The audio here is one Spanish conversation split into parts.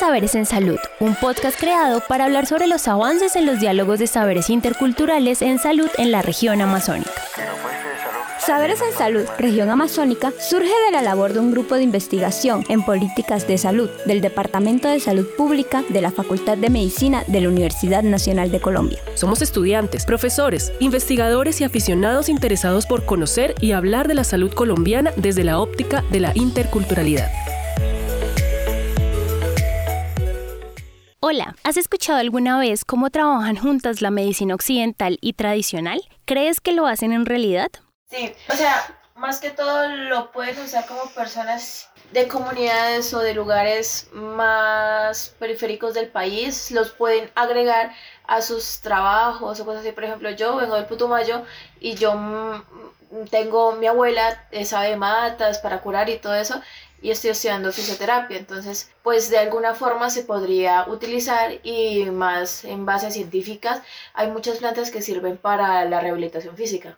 Saberes en Salud, un podcast creado para hablar sobre los avances en los diálogos de saberes interculturales en salud en la región amazónica. Saberes en Salud, región amazónica, surge de la labor de un grupo de investigación en políticas de salud del Departamento de Salud Pública de la Facultad de Medicina de la Universidad Nacional de Colombia. Somos estudiantes, profesores, investigadores y aficionados interesados por conocer y hablar de la salud colombiana desde la óptica de la interculturalidad. Hola, ¿has escuchado alguna vez cómo trabajan juntas la medicina occidental y tradicional? ¿Crees que lo hacen en realidad? Sí, o sea, más que todo lo pueden usar como personas de comunidades o de lugares más periféricos del país, los pueden agregar a sus trabajos o cosas así. Por ejemplo, yo vengo del Putumayo y yo mm, tengo mi abuela, sabe matas para curar y todo eso, y estoy estudiando fisioterapia, entonces pues de alguna forma se podría utilizar y más en bases científicas hay muchas plantas que sirven para la rehabilitación física.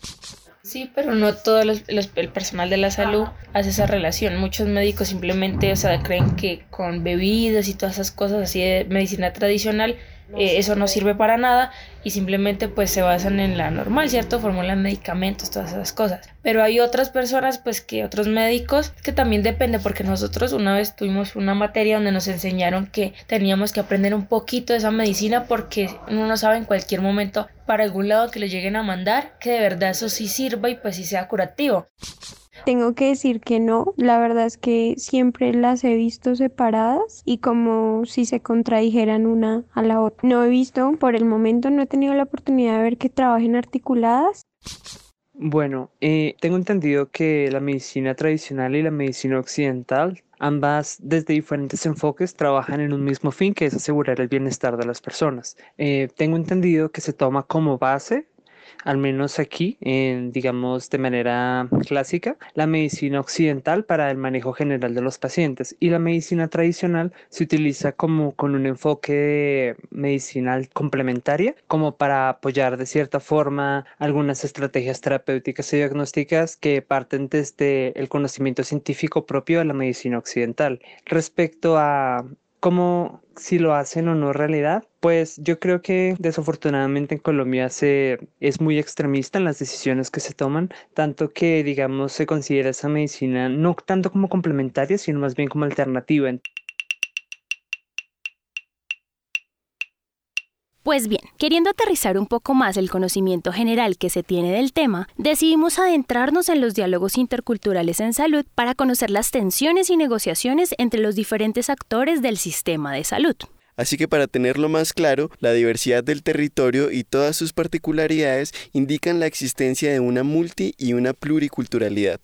Sí, pero no todo el personal de la salud hace esa relación. Muchos médicos simplemente, o sea, creen que con bebidas y todas esas cosas así de medicina tradicional eh, eso no sirve para nada y simplemente pues se basan en la normal, ¿cierto? Formulan medicamentos, todas esas cosas. Pero hay otras personas pues que otros médicos que también depende porque nosotros una vez tuvimos una materia donde nos enseñaron que teníamos que aprender un poquito de esa medicina porque uno no sabe en cualquier momento para algún lado que le lleguen a mandar que de verdad eso sí sirva y pues sí sea curativo. Tengo que decir que no, la verdad es que siempre las he visto separadas y como si se contradijeran una a la otra. No he visto, por el momento no he tenido la oportunidad de ver que trabajen articuladas. Bueno, eh, tengo entendido que la medicina tradicional y la medicina occidental, ambas desde diferentes enfoques, trabajan en un mismo fin, que es asegurar el bienestar de las personas. Eh, tengo entendido que se toma como base al menos aquí, digamos de manera clásica, la medicina occidental para el manejo general de los pacientes y la medicina tradicional se utiliza como con un enfoque medicinal complementaria, como para apoyar de cierta forma algunas estrategias terapéuticas y diagnósticas que parten desde el conocimiento científico propio de la medicina occidental. Respecto a cómo si lo hacen o no realidad, pues yo creo que desafortunadamente en Colombia se es muy extremista en las decisiones que se toman, tanto que digamos se considera esa medicina no tanto como complementaria, sino más bien como alternativa. Pues bien, queriendo aterrizar un poco más el conocimiento general que se tiene del tema, decidimos adentrarnos en los diálogos interculturales en salud para conocer las tensiones y negociaciones entre los diferentes actores del sistema de salud. Así que para tenerlo más claro, la diversidad del territorio y todas sus particularidades indican la existencia de una multi y una pluriculturalidad.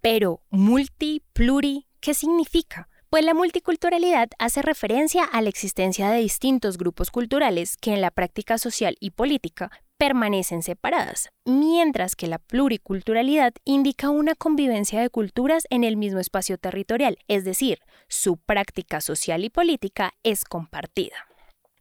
Pero, multi, pluri, ¿qué significa? Pues la multiculturalidad hace referencia a la existencia de distintos grupos culturales que en la práctica social y política permanecen separadas, mientras que la pluriculturalidad indica una convivencia de culturas en el mismo espacio territorial, es decir, su práctica social y política es compartida.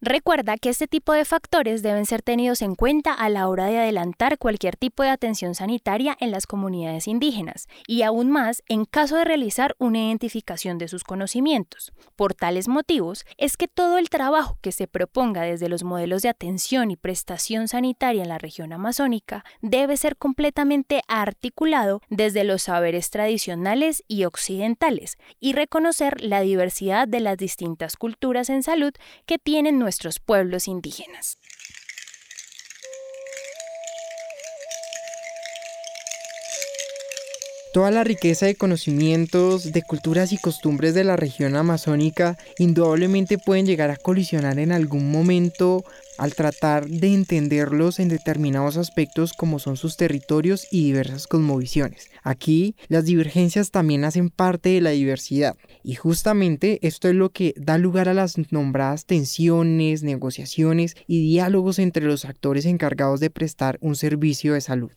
Recuerda que este tipo de factores deben ser tenidos en cuenta a la hora de adelantar cualquier tipo de atención sanitaria en las comunidades indígenas y aún más en caso de realizar una identificación de sus conocimientos. Por tales motivos es que todo el trabajo que se proponga desde los modelos de atención y prestación sanitaria en la región amazónica debe ser completamente articulado desde los saberes tradicionales y occidentales y reconocer la diversidad de las distintas culturas en salud que tienen nuestros pueblos indígenas. Toda la riqueza de conocimientos, de culturas y costumbres de la región amazónica indudablemente pueden llegar a colisionar en algún momento al tratar de entenderlos en determinados aspectos como son sus territorios y diversas cosmovisiones. Aquí las divergencias también hacen parte de la diversidad y justamente esto es lo que da lugar a las nombradas tensiones, negociaciones y diálogos entre los actores encargados de prestar un servicio de salud.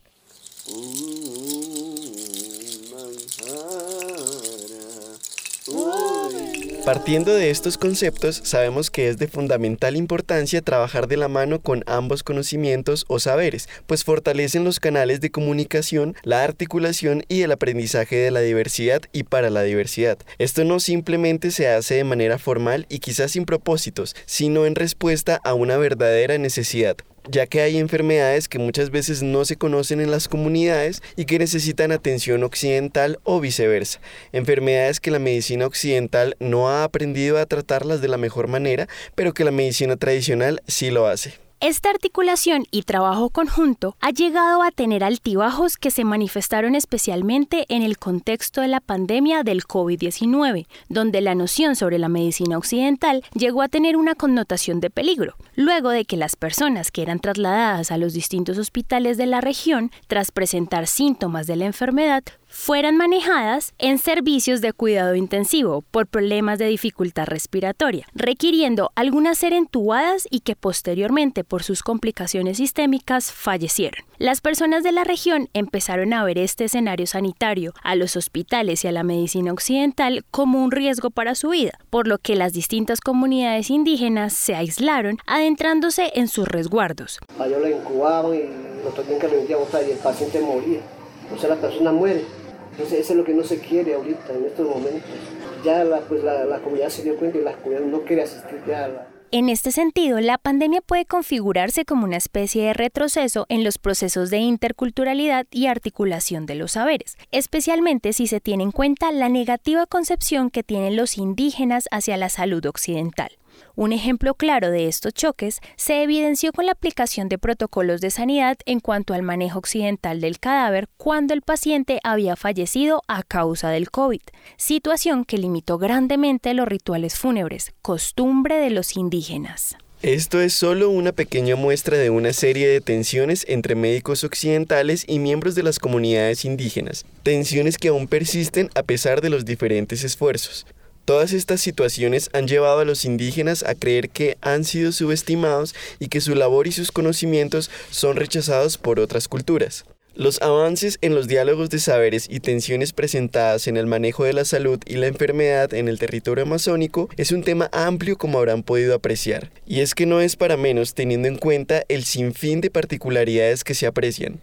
Partiendo de estos conceptos, sabemos que es de fundamental importancia trabajar de la mano con ambos conocimientos o saberes, pues fortalecen los canales de comunicación, la articulación y el aprendizaje de la diversidad y para la diversidad. Esto no simplemente se hace de manera formal y quizás sin propósitos, sino en respuesta a una verdadera necesidad, ya que hay enfermedades que muchas veces no se conocen en las comunidades y que necesitan atención occidental o viceversa. Enfermedades que la medicina occidental no ha aprendido a tratarlas de la mejor manera, pero que la medicina tradicional sí lo hace. Esta articulación y trabajo conjunto ha llegado a tener altibajos que se manifestaron especialmente en el contexto de la pandemia del COVID-19, donde la noción sobre la medicina occidental llegó a tener una connotación de peligro, luego de que las personas que eran trasladadas a los distintos hospitales de la región tras presentar síntomas de la enfermedad fueran manejadas en servicios de cuidado intensivo por problemas de dificultad respiratoria, requiriendo algunas ser entubadas y que posteriormente por sus complicaciones sistémicas fallecieron. Las personas de la región empezaron a ver este escenario sanitario, a los hospitales y a la medicina occidental como un riesgo para su vida, por lo que las distintas comunidades indígenas se aislaron adentrándose en sus resguardos. Yo incubaban y que. O sea, la persona muere entonces eso es lo que no se quiere ahorita, en estos momentos. Ya la, pues la, comunidad se dio cuenta y la comunidad no quiere asistir ya en este sentido, la pandemia puede configurarse como una especie de retroceso en los procesos de interculturalidad y articulación de los saberes, especialmente si se tiene en cuenta la negativa concepción que tienen los indígenas hacia la salud occidental. Un ejemplo claro de estos choques se evidenció con la aplicación de protocolos de sanidad en cuanto al manejo occidental del cadáver cuando el paciente había fallecido a causa del COVID, situación que limitó grandemente los rituales fúnebres, costumbre de los indígenas. Esto es solo una pequeña muestra de una serie de tensiones entre médicos occidentales y miembros de las comunidades indígenas, tensiones que aún persisten a pesar de los diferentes esfuerzos. Todas estas situaciones han llevado a los indígenas a creer que han sido subestimados y que su labor y sus conocimientos son rechazados por otras culturas. Los avances en los diálogos de saberes y tensiones presentadas en el manejo de la salud y la enfermedad en el territorio amazónico es un tema amplio como habrán podido apreciar, y es que no es para menos teniendo en cuenta el sinfín de particularidades que se aprecian.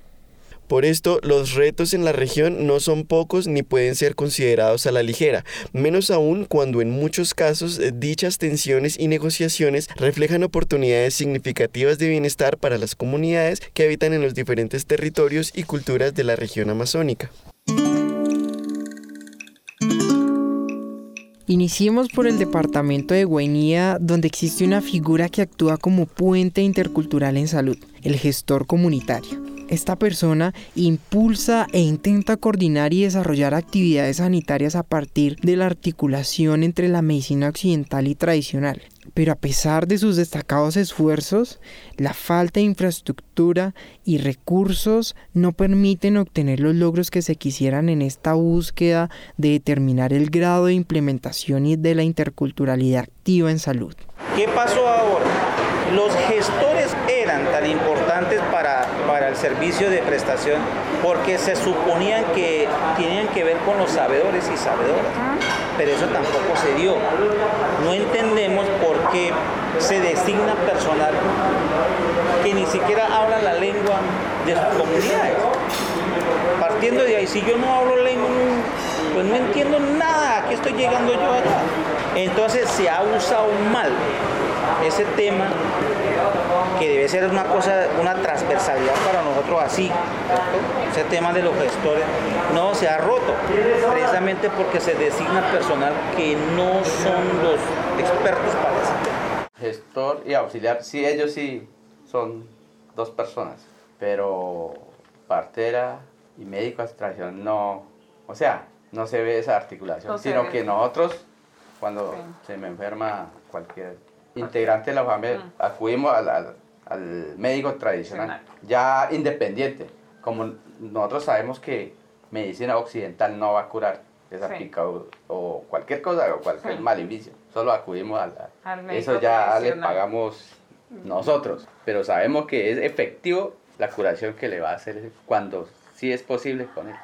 Por esto, los retos en la región no son pocos ni pueden ser considerados a la ligera, menos aún cuando en muchos casos eh, dichas tensiones y negociaciones reflejan oportunidades significativas de bienestar para las comunidades que habitan en los diferentes territorios y culturas de la región amazónica. Iniciemos por el departamento de Guainía, donde existe una figura que actúa como puente intercultural en salud, el gestor comunitario. Esta persona impulsa e intenta coordinar y desarrollar actividades sanitarias a partir de la articulación entre la medicina occidental y tradicional. Pero a pesar de sus destacados esfuerzos, la falta de infraestructura y recursos no permiten obtener los logros que se quisieran en esta búsqueda de determinar el grado de implementación y de la interculturalidad activa en salud. ¿Qué pasó ahora? Los gestores eran tan importantes para, para el servicio de prestación porque se suponían que tenían que ver con los sabedores y sabedoras, pero eso tampoco se dio. No entendemos por qué se designa personal que ni siquiera habla la lengua de sus comunidades. Partiendo de ahí, si yo no hablo lengua, pues no entiendo nada, aquí estoy llegando yo allá. Entonces se ha usado mal ese tema que debe ser una cosa, una transversalidad para nosotros así, ese tema de los gestores no se ha roto, precisamente porque se designa personal que no son los expertos para eso. Gestor y auxiliar, sí, ellos sí son dos personas, pero partera y médico extracción no, o sea, no se ve esa articulación, sino que nosotros, cuando se me enferma cualquier integrante de la familia, acudimos al, al, médico tradicional, ya independiente. Como nosotros sabemos que medicina occidental no va a curar esa pica o, cualquier cosa o cualquier sí. solo acudimos al, eso ya le pagamos nosotros, pero sabemos que es efectivo la curación que le va a hacer cuando sí es posible con él.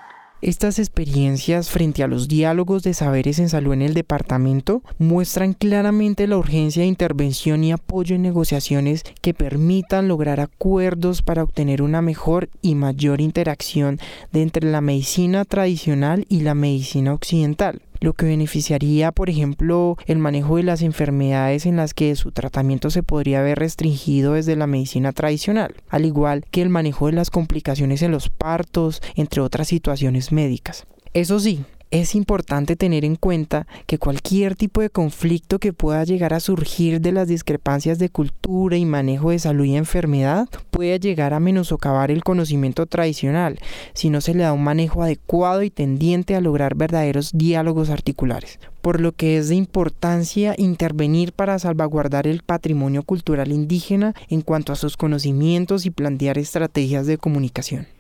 Estas experiencias frente a los diálogos de saberes en salud en el departamento muestran claramente la urgencia de intervención y apoyo en negociaciones que permitan lograr acuerdos para obtener una mejor y mayor interacción de entre la medicina tradicional y la medicina occidental lo que beneficiaría, por ejemplo, el manejo de las enfermedades en las que su tratamiento se podría haber restringido desde la medicina tradicional, al igual que el manejo de las complicaciones en los partos, entre otras situaciones médicas. Eso sí, es importante tener en cuenta que cualquier tipo de conflicto que pueda llegar a surgir de las discrepancias de cultura y manejo de salud y enfermedad puede llegar a menoscabar el conocimiento tradicional si no se le da un manejo adecuado y tendiente a lograr verdaderos diálogos articulares por lo que es de importancia intervenir para salvaguardar el patrimonio cultural indígena en cuanto a sus conocimientos y plantear estrategias de comunicación.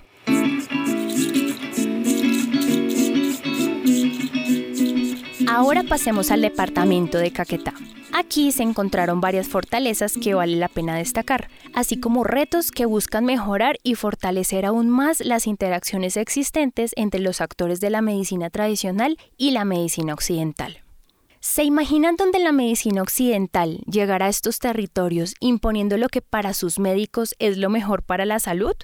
Ahora pasemos al departamento de Caquetá. Aquí se encontraron varias fortalezas que vale la pena destacar, así como retos que buscan mejorar y fortalecer aún más las interacciones existentes entre los actores de la medicina tradicional y la medicina occidental. ¿Se imaginan dónde la medicina occidental llegará a estos territorios imponiendo lo que para sus médicos es lo mejor para la salud?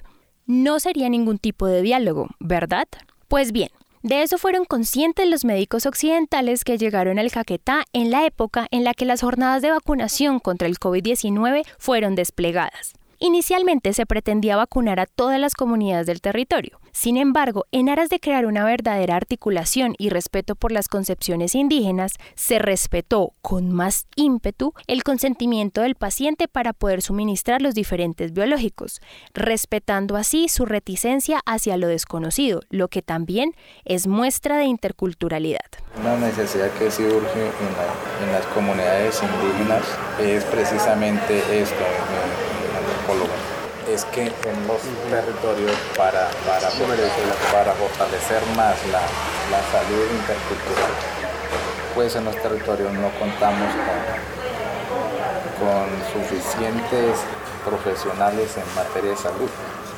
No sería ningún tipo de diálogo, ¿verdad? Pues bien, de eso fueron conscientes los médicos occidentales que llegaron al Caquetá en la época en la que las jornadas de vacunación contra el COVID-19 fueron desplegadas. Inicialmente se pretendía vacunar a todas las comunidades del territorio. Sin embargo, en aras de crear una verdadera articulación y respeto por las concepciones indígenas, se respetó con más ímpetu el consentimiento del paciente para poder suministrar los diferentes biológicos, respetando así su reticencia hacia lo desconocido, lo que también es muestra de interculturalidad. Una necesidad que surge en, las comunidades indígenas es precisamente esto es que en los territorios para, para, para fortalecer más la, la, salud intercultural, pues en los territorios no contamos con, con suficientes profesionales en materia de salud,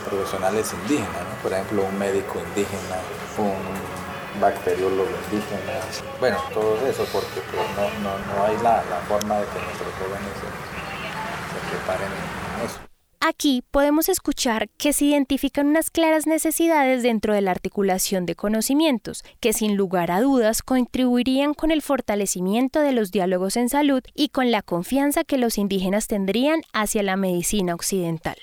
profesionales indígenas, por ejemplo un médico indígena, un bacteriólogo indígena, bueno, todo eso porque pues, no, no, no, hay la, la, forma de que nuestros jóvenes se, se preparen. Aquí podemos escuchar que se identifican unas claras necesidades dentro de la articulación de conocimientos, que sin lugar a dudas contribuirían con el fortalecimiento de los diálogos en salud y con la confianza que los indígenas tendrían hacia la medicina occidental.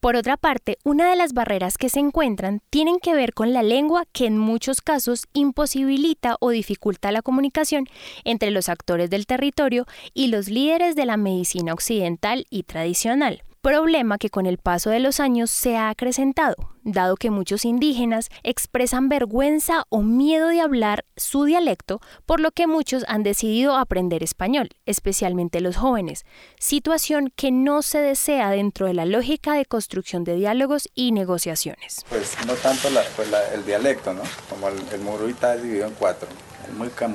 Por otra parte, una de las barreras que se encuentran tienen que ver con la lengua que en muchos casos imposibilita o dificulta la comunicación entre los actores del territorio y los líderes de la medicina occidental y tradicional problema que con el paso de los años se ha acrecentado, dado que muchos indígenas expresan vergüenza o miedo de hablar su dialecto, por lo que muchos han decidido aprender español, especialmente los jóvenes, situación que no se desea dentro de la lógica de construcción de diálogos y negociaciones. Pues no tanto pues el dialecto, ¿no? Como el, el dividido en cuatro, el muca,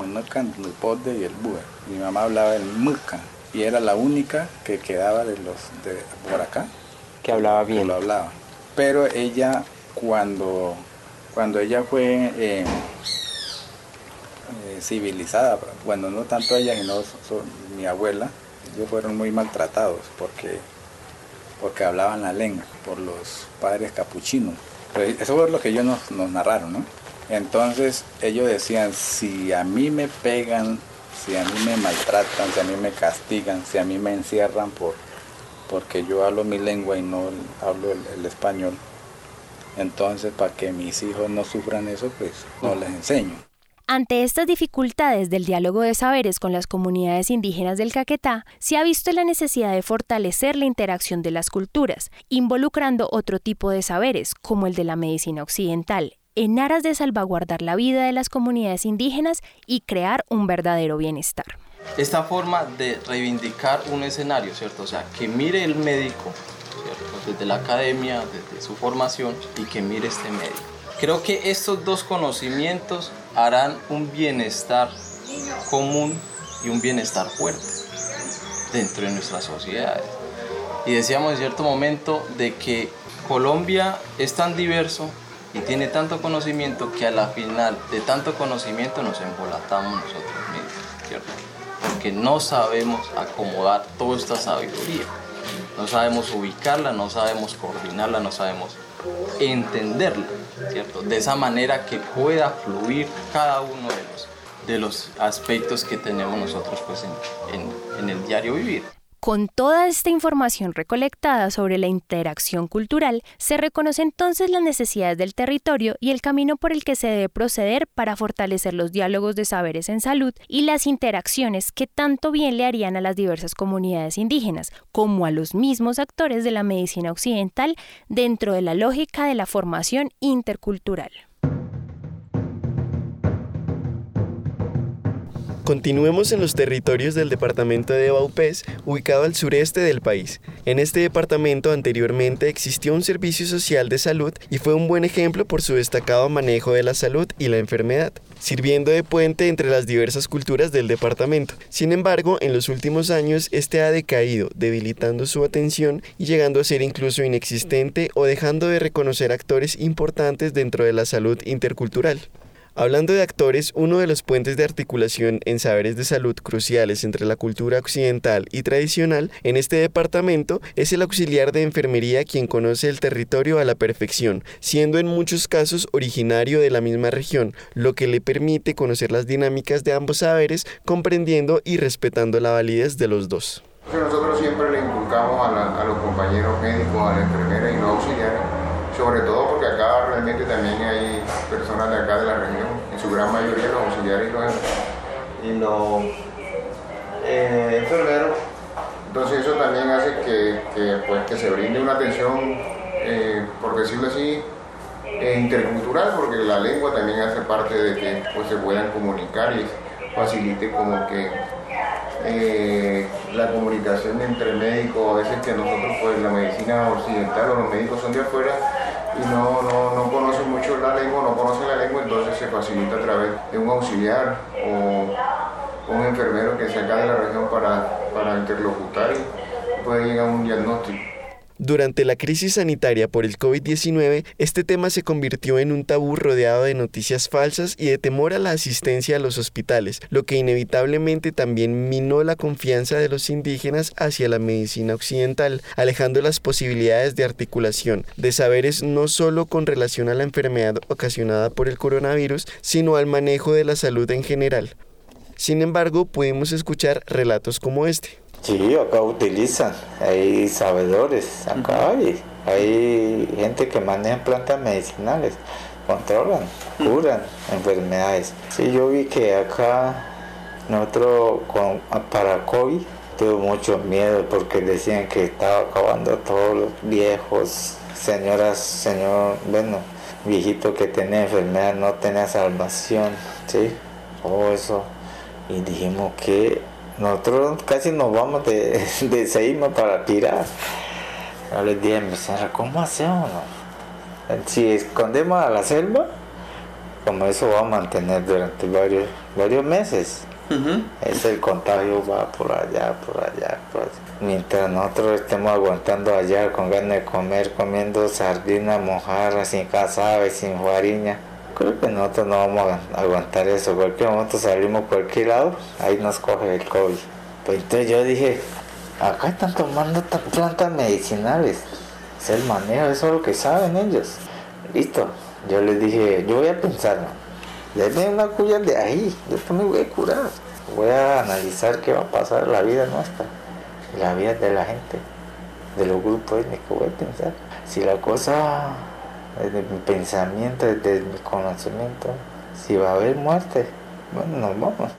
el podde y el búho. Mi mamá hablaba del muca, y era la única que quedaba de los de por acá que hablaba bien. lo hablaba. Pero ella cuando cuando ella fue eh, eh, civilizada, bueno no tanto ella sino mi abuela, ellos fueron muy maltratados porque porque hablaban la lengua por los padres capuchinos. eso fue lo que ellos nos, nos narraron, ¿no? Entonces ellos decían, si a mí me pegan si a mí me maltratan, si a mí me castigan, si a mí me encierran por, porque yo hablo mi lengua y no hablo el, español, entonces para que mis hijos no sufran eso, pues no les enseño. Ante estas dificultades del diálogo de saberes con las comunidades indígenas del Caquetá, se ha visto la necesidad de fortalecer la interacción de las culturas, involucrando otro tipo de saberes, como el de la medicina occidental, en aras de salvaguardar la vida de las comunidades indígenas y crear un verdadero bienestar. Esta forma de reivindicar un escenario, ¿cierto? O sea, que mire el médico, Desde la academia, desde su formación y que mire este médico. Creo que estos dos conocimientos harán un bienestar común y un bienestar fuerte dentro de nuestras sociedades. Y decíamos en cierto momento de que Colombia es tan diverso y tiene tanto conocimiento que a la final de tanto conocimiento nos embolatamos nosotros mismos, ¿cierto? Porque no sabemos acomodar toda esta sabiduría, no sabemos ubicarla, no sabemos coordinarla, no sabemos entenderla, ¿cierto? De esa manera que pueda fluir cada uno de los, de los aspectos que tenemos nosotros pues, en, en, en el diario vivir. Con toda esta información recolectada sobre la interacción cultural, se reconoce entonces las necesidades del territorio y el camino por el que se debe proceder para fortalecer los diálogos de saberes en salud y las interacciones que tanto bien le harían a las diversas comunidades indígenas, como a los mismos actores de la medicina occidental dentro de la lógica de la formación intercultural. Continuemos en los territorios del departamento de Baupés, ubicado al sureste del país. En este departamento anteriormente existió un servicio social de salud y fue un buen ejemplo por su destacado manejo de la salud y la enfermedad, sirviendo de puente entre las diversas culturas del departamento. Sin embargo, en los últimos años este ha decaído, debilitando su atención y llegando a ser incluso inexistente o dejando de reconocer actores importantes dentro de la salud intercultural. Hablando de actores, uno de los puentes de articulación en saberes de salud cruciales entre la cultura occidental y tradicional en este departamento es el auxiliar de enfermería quien conoce el territorio a la perfección, siendo en muchos casos originario de la misma región, lo que le permite conocer las dinámicas de ambos saberes, comprendiendo y respetando la validez de los dos. Nosotros siempre le inculcamos a, los compañeros médicos, a la enfermera y los auxiliares sobre todo porque acá realmente también hay personas de acá de la región, en su gran mayoría los auxiliares y los, eh, enfermeros. Entonces eso también hace que, que, pues, que se brinde una atención, eh, por decirlo así, eh, intercultural, porque la lengua también hace parte de que pues, se puedan comunicar y facilite como que eh, la comunicación entre médicos, a veces que nosotros, pues la medicina occidental o los médicos son de afuera y no, no, no conocen mucho la lengua, no conocen la lengua, entonces se facilita a través de un auxiliar o un enfermero que se acá de la región para, para interlocutar y puede llegar a un diagnóstico. Durante la crisis sanitaria por el COVID-19, este tema se convirtió en un tabú rodeado de noticias falsas y de temor a la asistencia a los hospitales, lo que inevitablemente también minó la confianza de los indígenas hacia la medicina occidental, alejando las posibilidades de articulación de saberes no solo con relación a la enfermedad ocasionada por el coronavirus, sino al manejo de la salud en general. Sin embargo, pudimos escuchar relatos como este. Sí, acá utilizan, hay sabedores, acá hay, hay gente que maneja plantas medicinales, controlan, curan enfermedades. Sí, yo vi que acá nosotros con, para COVID tuve mucho miedo porque decían que estaba acabando todos los viejos, señoras, señor, bueno, viejito que tenía enfermedad no tenía salvación, sí, todo eso. Y dijimos que nosotros casi nos vamos de, de Seima para tirar. Yo les dije a mi señora, ¿cómo hacemos? Si escondemos a la selva, como eso va a mantener durante varios, varios meses. Es el contagio va por allá, por allá, por allá. Mientras nosotros estemos aguantando allá con ganas de comer, comiendo sardinas mojarra, sin cazabe, sin fariña, creo que nosotros no vamos a aguantar eso. Cualquier momento salimos cualquier lado, ahí nos coge el COVID. Pues entonces yo dije, acá están tomando plantas medicinales. Es el manejo, eso es lo que saben ellos. Listo. Yo les dije, yo voy a pensar, denme una cuya de ahí, yo también voy a curar. Voy a analizar qué va a pasar la vida nuestra, la vida de la gente, de los grupos étnicos. Voy a pensar. Si la cosa desde mi pensamiento, desde mi conocimiento, si va a haber muerte, bueno, nos vamos.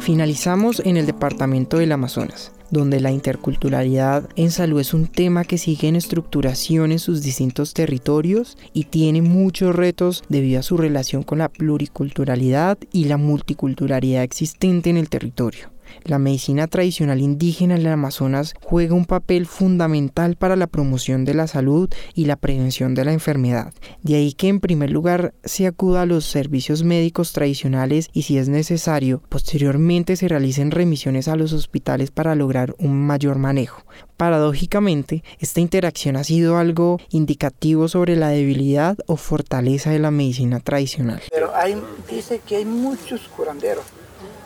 Finalizamos en el departamento del Amazonas, donde la interculturalidad en salud es un tema que sigue en estructuración en sus distintos territorios y tiene muchos retos debido a su relación con la pluriculturalidad y la multiculturalidad existente en el territorio. La medicina tradicional indígena en el Amazonas juega un papel fundamental para la promoción de la salud y la prevención de la enfermedad. De ahí que en primer lugar se acuda a los servicios médicos tradicionales y si es necesario, posteriormente se realicen remisiones a los hospitales para lograr un mayor manejo. Paradójicamente, esta interacción ha sido algo indicativo sobre la debilidad o fortaleza de la medicina tradicional. Pero hay, dice que hay muchos curanderos,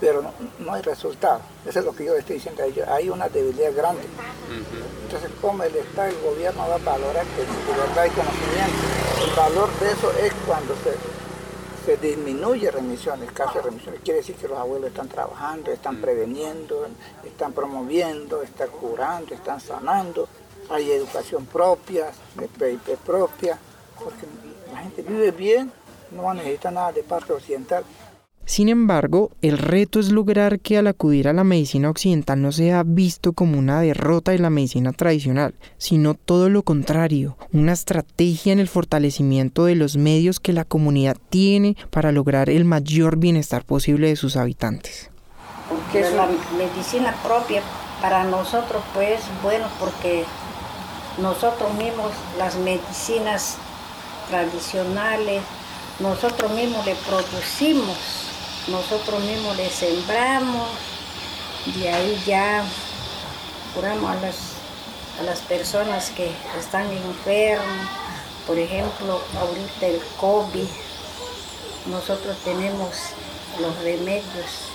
pero no, hay resultado. Eso es lo que yo estoy diciendo a ellos. Hay una debilidad grande. Entonces, ¿cómo el Estado, el gobierno va a valorar que de verdad hay conocimiento? El valor de eso es cuando se se disminuye remisiones, caso de remisiones. Quiere decir que los abuelos están trabajando, están preveniendo, están promoviendo, están curando, están sanando. Hay educación propia, PIP propia, porque la gente vive bien, no necesita nada de parte occidental. Sin embargo, el reto es lograr que al acudir a la medicina occidental no sea visto como una derrota de la medicina tradicional, sino todo lo contrario, una estrategia en el fortalecimiento de los medios que la comunidad tiene para lograr el mayor bienestar posible de sus habitantes. Porque es la medicina propia para nosotros, pues bueno, porque nosotros mismos las medicinas tradicionales, nosotros mismos le producimos nosotros mismos le sembramos, de ahí ya curamos a las, a las personas que están enfermas, por ejemplo, ahorita el COVID, nosotros tenemos los remedios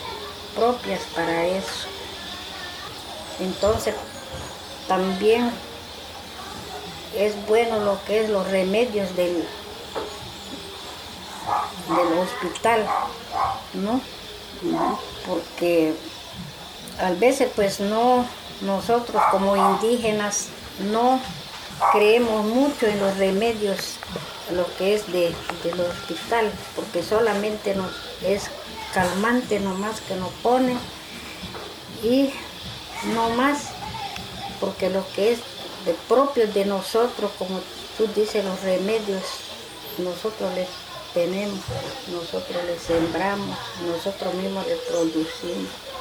propios para eso. Entonces, también es bueno lo que es los remedios del, del hospital, ¿no? Porque a veces pues no, nosotros como indígenas no creemos mucho en los remedios, lo que es de, del hospital, porque solamente nos es calmante nomás que nos pone y no más, porque lo que es de propio de nosotros, como tú dices, los remedios, nosotros les tenemos, nosotros le sembramos, nosotros mismos le.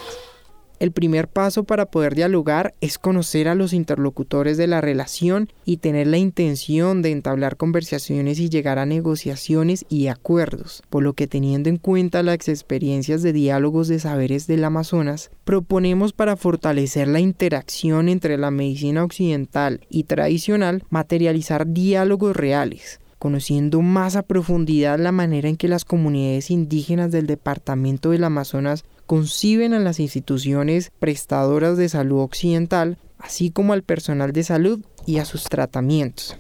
El primer paso para poder dialogar es conocer a los interlocutores de la relación y tener la intención de entablar conversaciones y llegar a negociaciones y acuerdos, por lo que teniendo en cuenta las experiencias de diálogos de saberes del Amazonas, proponemos para fortalecer la interacción entre la medicina occidental y tradicional materializar diálogos reales, conociendo más a profundidad la manera en que las comunidades indígenas del departamento del Amazonas conciben a las instituciones prestadoras de salud occidental, así como al personal de salud y a sus tratamientos.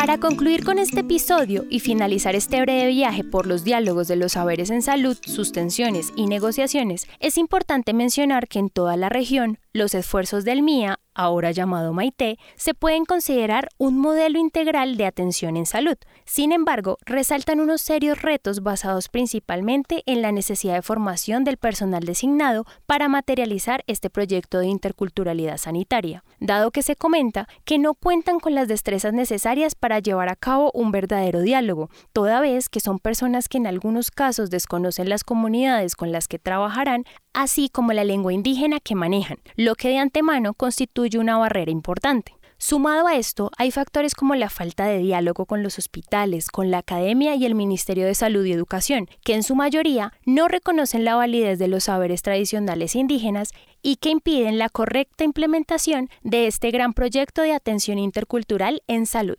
Para concluir con este episodio y finalizar este breve viaje por los diálogos de los saberes en salud, sus tensiones y negociaciones, es importante mencionar que en toda la región los esfuerzos del MIA ahora llamado Maite, se pueden considerar un modelo integral de atención en salud. Sin embargo, resaltan unos serios retos basados principalmente en la necesidad de formación del personal designado para materializar este proyecto de interculturalidad sanitaria, dado que se comenta que no cuentan con las destrezas necesarias para llevar a cabo un verdadero diálogo, toda vez que son personas que en algunos casos desconocen las comunidades con las que trabajarán, así como la lengua indígena que manejan, lo que de antemano constituye una barrera importante. Sumado a esto, hay factores como la falta de diálogo con los hospitales, con la academia y el Ministerio de Salud y Educación, que en su mayoría no reconocen la validez de los saberes tradicionales indígenas y que impiden la correcta implementación de este gran proyecto de atención intercultural en salud.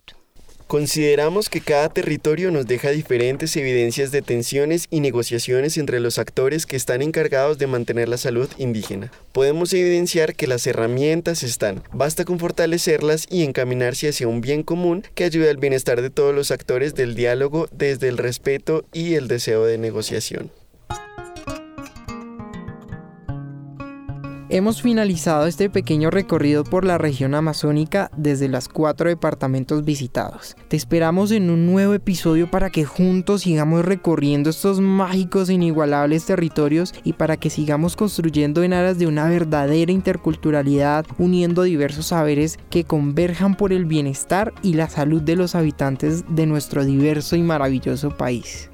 Consideramos que cada territorio nos deja diferentes evidencias de tensiones y negociaciones entre los actores que están encargados de mantener la salud indígena. Podemos evidenciar que las herramientas están, basta con fortalecerlas y encaminarse hacia un bien común que ayude al bienestar de todos los actores del diálogo desde el respeto y el deseo de negociación. Hemos finalizado este pequeño recorrido por la región amazónica desde los cuatro departamentos visitados. Te esperamos en un nuevo episodio para que juntos sigamos recorriendo estos mágicos e inigualables territorios y para que sigamos construyendo en aras de una verdadera interculturalidad, uniendo diversos saberes que converjan por el bienestar y la salud de los habitantes de nuestro diverso y maravilloso país.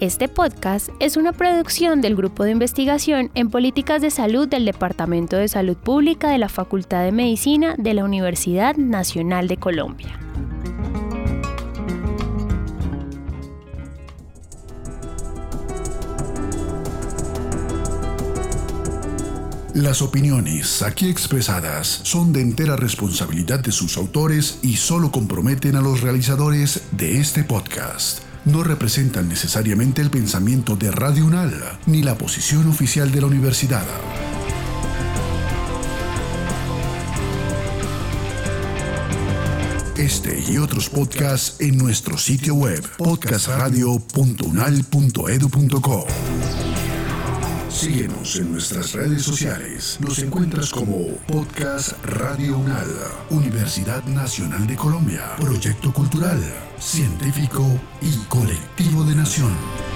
Este podcast es una producción del Grupo de Investigación en Políticas de Salud del Departamento de Salud Pública de la Facultad de Medicina de la Universidad Nacional de Colombia. Las opiniones aquí expresadas son de entera responsabilidad de sus autores y solo comprometen a los realizadores de este podcast no representan necesariamente el pensamiento de Radio UNAL ni la posición oficial de la universidad. Este y otros podcasts en nuestro sitio web podcastradio.unal.edu.co. Síguenos en nuestras redes sociales. Nos encuentras como Podcast Radio UNAL, Universidad Nacional de Colombia, Proyecto Cultural, Científico y Colectivo de Nación.